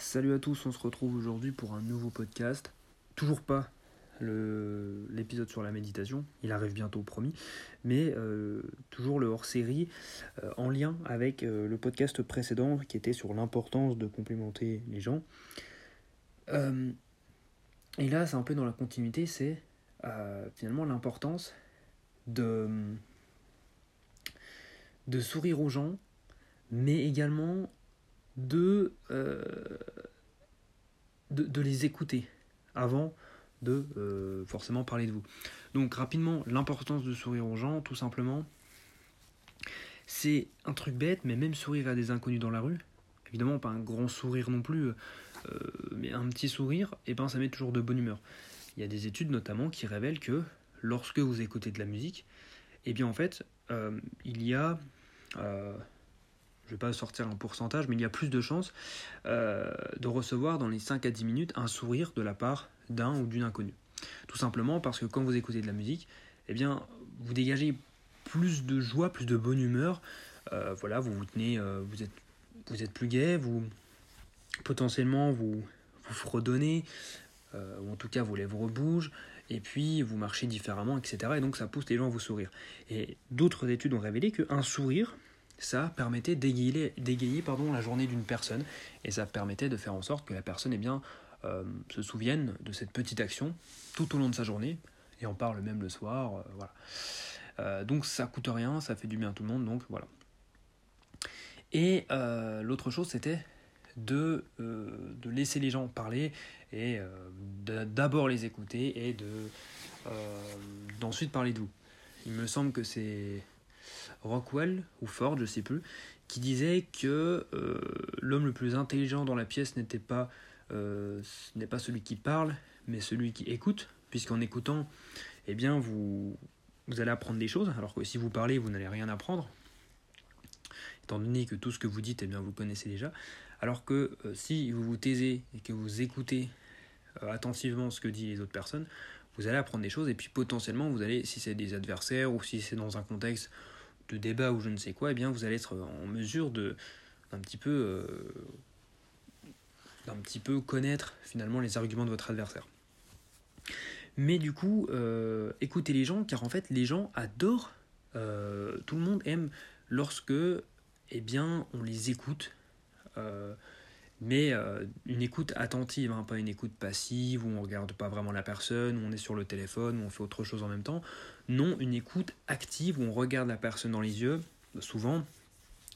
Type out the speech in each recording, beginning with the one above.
Salut à tous, on se retrouve aujourd'hui pour un nouveau podcast. Toujours pas l'épisode sur la méditation, il arrive bientôt promis, mais euh, toujours le hors-série euh, en lien avec euh, le podcast précédent qui était sur l'importance de complémenter les gens. Et là, c'est un peu dans la continuité, c'est finalement l'importance de, sourire aux gens, mais également de, de, les écouter avant de euh, forcément parler de vous. Donc rapidement, l'importance de sourire aux gens, tout simplement, c'est un truc bête, mais même sourire à des inconnus dans la rue, évidemment pas un grand sourire non plus, euh, mais un petit sourire, et ben ça met toujours de bonne humeur. Il y a des études notamment qui révèlent que lorsque vous écoutez de la musique, et bien en fait, euh, il y a... je ne vais pas sortir un pourcentage, mais il y a plus de chances euh, de recevoir dans les 5 à 10 minutes un sourire de la part d'un ou d'une inconnue. Tout simplement parce que quand vous écoutez de la musique, eh bien, vous dégagez plus de joie, plus de bonne humeur. Euh, voilà, vous vous tenez, euh, vous êtes, plus gai, vous potentiellement vous vous fredonnez, ou en tout cas vos lèvres bougent, et puis vous marchez différemment, etc. Et donc ça pousse les gens à vous sourire. Et d'autres études ont révélé qu'un sourire, ça permettait d'égayer, la journée d'une personne, et ça permettait de faire en sorte que la personne eh euh, se souvienne de cette petite action tout au long de sa journée, et en parle même le soir. euh. Euh, donc ça coûte rien, ça fait du bien à tout le monde, donc voilà. Et l'autre chose, c'était de, laisser les gens parler et d'abord les écouter et de d'ensuite parler de vous. Il me semble que c'est Rockwell ou Ford, je sais plus, qui disait que euh, l'homme le plus intelligent dans la pièce n'était pas euh, n'est pas celui qui parle, mais celui qui écoute, puisqu'en écoutant, eh bien vous vous allez apprendre des choses, alors que si vous parlez, vous n'allez rien apprendre, étant donné que tout ce que vous dites, eh bien vous connaissez déjà. Alors que euh, si vous vous taisez et que vous écoutez attentivement ce que disent les autres personnes, vous allez apprendre des choses et puis potentiellement vous allez, si c'est des adversaires ou si c'est dans un contexte de débat ou je ne sais quoi, eh bien vous allez être en mesure de d'un petit peu euh, connaître finalement les arguments de votre adversaire. Mais du coup, euh, écoutez les gens car en fait les gens adorent, euh, tout le monde aime lorsque eh bien on les écoute mais euh, une écoute attentive, hein, pas une écoute passive où on regarde pas vraiment la personne, où on est sur le téléphone, où on fait autre chose en même temps. Non, une écoute active où on regarde la personne dans les yeux, souvent,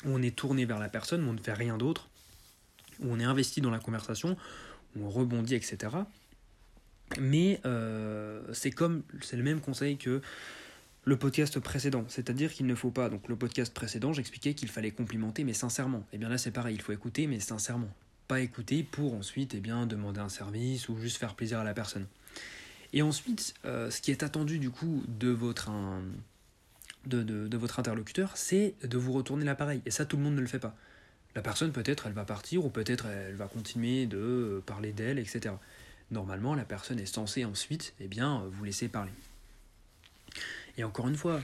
où on est tourné vers la personne, où on ne fait rien d'autre, où on est investi dans la conversation, où on rebondit, etc. Mais euh, c'est comme, c'est le même conseil que le podcast précédent, c'est-à-dire qu'il ne faut pas, donc le podcast précédent, j'expliquais qu'il fallait complimenter, mais sincèrement. Et bien là, c'est pareil, il faut écouter, mais sincèrement. Pas écouter pour ensuite eh bien, demander un service ou juste faire plaisir à la personne. Et ensuite, euh, ce qui est attendu du coup de votre, de, de- votre interlocuteur, c'est de vous retourner l'appareil. Et ça, tout le monde ne le fait pas. La personne, peut-être, elle va partir ou peut-être elle va continuer de euh, parler d'elle, etc. Normalement, la personne est censée ensuite eh bien, euh, vous laisser parler. Et encore une fois,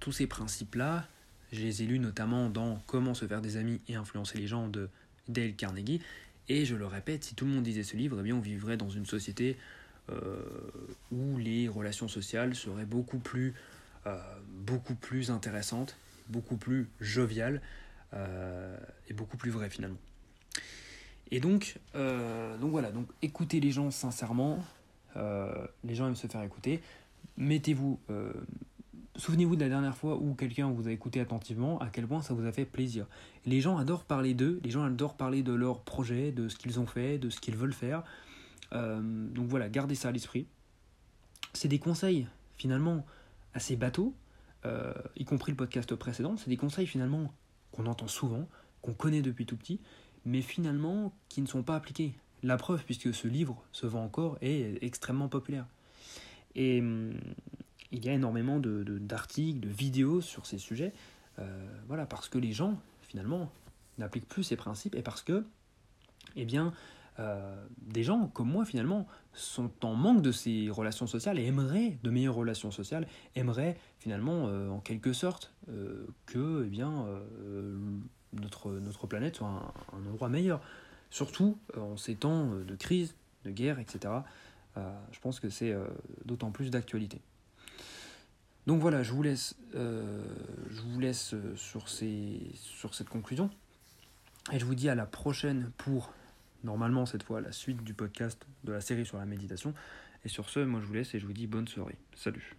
tous ces principes-là, je les ai lus notamment dans Comment se faire des amis et influencer les gens de Dale Carnegie. Et je le répète, si tout le monde disait ce livre, eh bien on vivrait dans une société euh, où les relations sociales seraient beaucoup plus, euh, beaucoup plus intéressantes, beaucoup plus joviales euh, et beaucoup plus vraies finalement. Et donc, donc voilà, donc écoutez les gens sincèrement. les gens aiment se faire écouter. Mettez-vous, souvenez-vous de la dernière fois où quelqu'un vous a écouté attentivement, à quel point ça vous a fait plaisir. Les gens adorent parler d'eux, les gens adorent parler de leurs projets, de ce qu'ils ont fait, de ce qu'ils veulent faire. Euh, donc voilà, gardez ça à l'esprit. C'est des conseils finalement assez bateaux, euh, y compris le podcast précédent. C'est des conseils finalement qu'on entend souvent, qu'on connaît depuis tout petit, mais finalement qui ne sont pas appliqués. La preuve, puisque ce livre se vend encore est extrêmement populaire. Et hum, il y a énormément de, de- d'articles, de vidéos sur ces sujets, euh, voilà, parce que les gens, finalement, n'appliquent plus ces principes et parce que, eh bien, euh, des gens comme moi, finalement, sont en manque de ces relations sociales et aimeraient de meilleures relations sociales, aimeraient, finalement, euh, en quelque sorte, que, eh bien, notre, notre planète soit un, un endroit meilleur. surtout en ces temps de crise, de guerre, etc. je pense que c'est d'autant plus d'actualité. Donc voilà, je vous laisse, vous laisse sur, sur cette conclusion. Et je vous dis à la prochaine pour, normalement cette fois, la suite du podcast de la série sur la méditation. Et sur ce, moi je vous laisse et je vous dis bonne soirée. Salut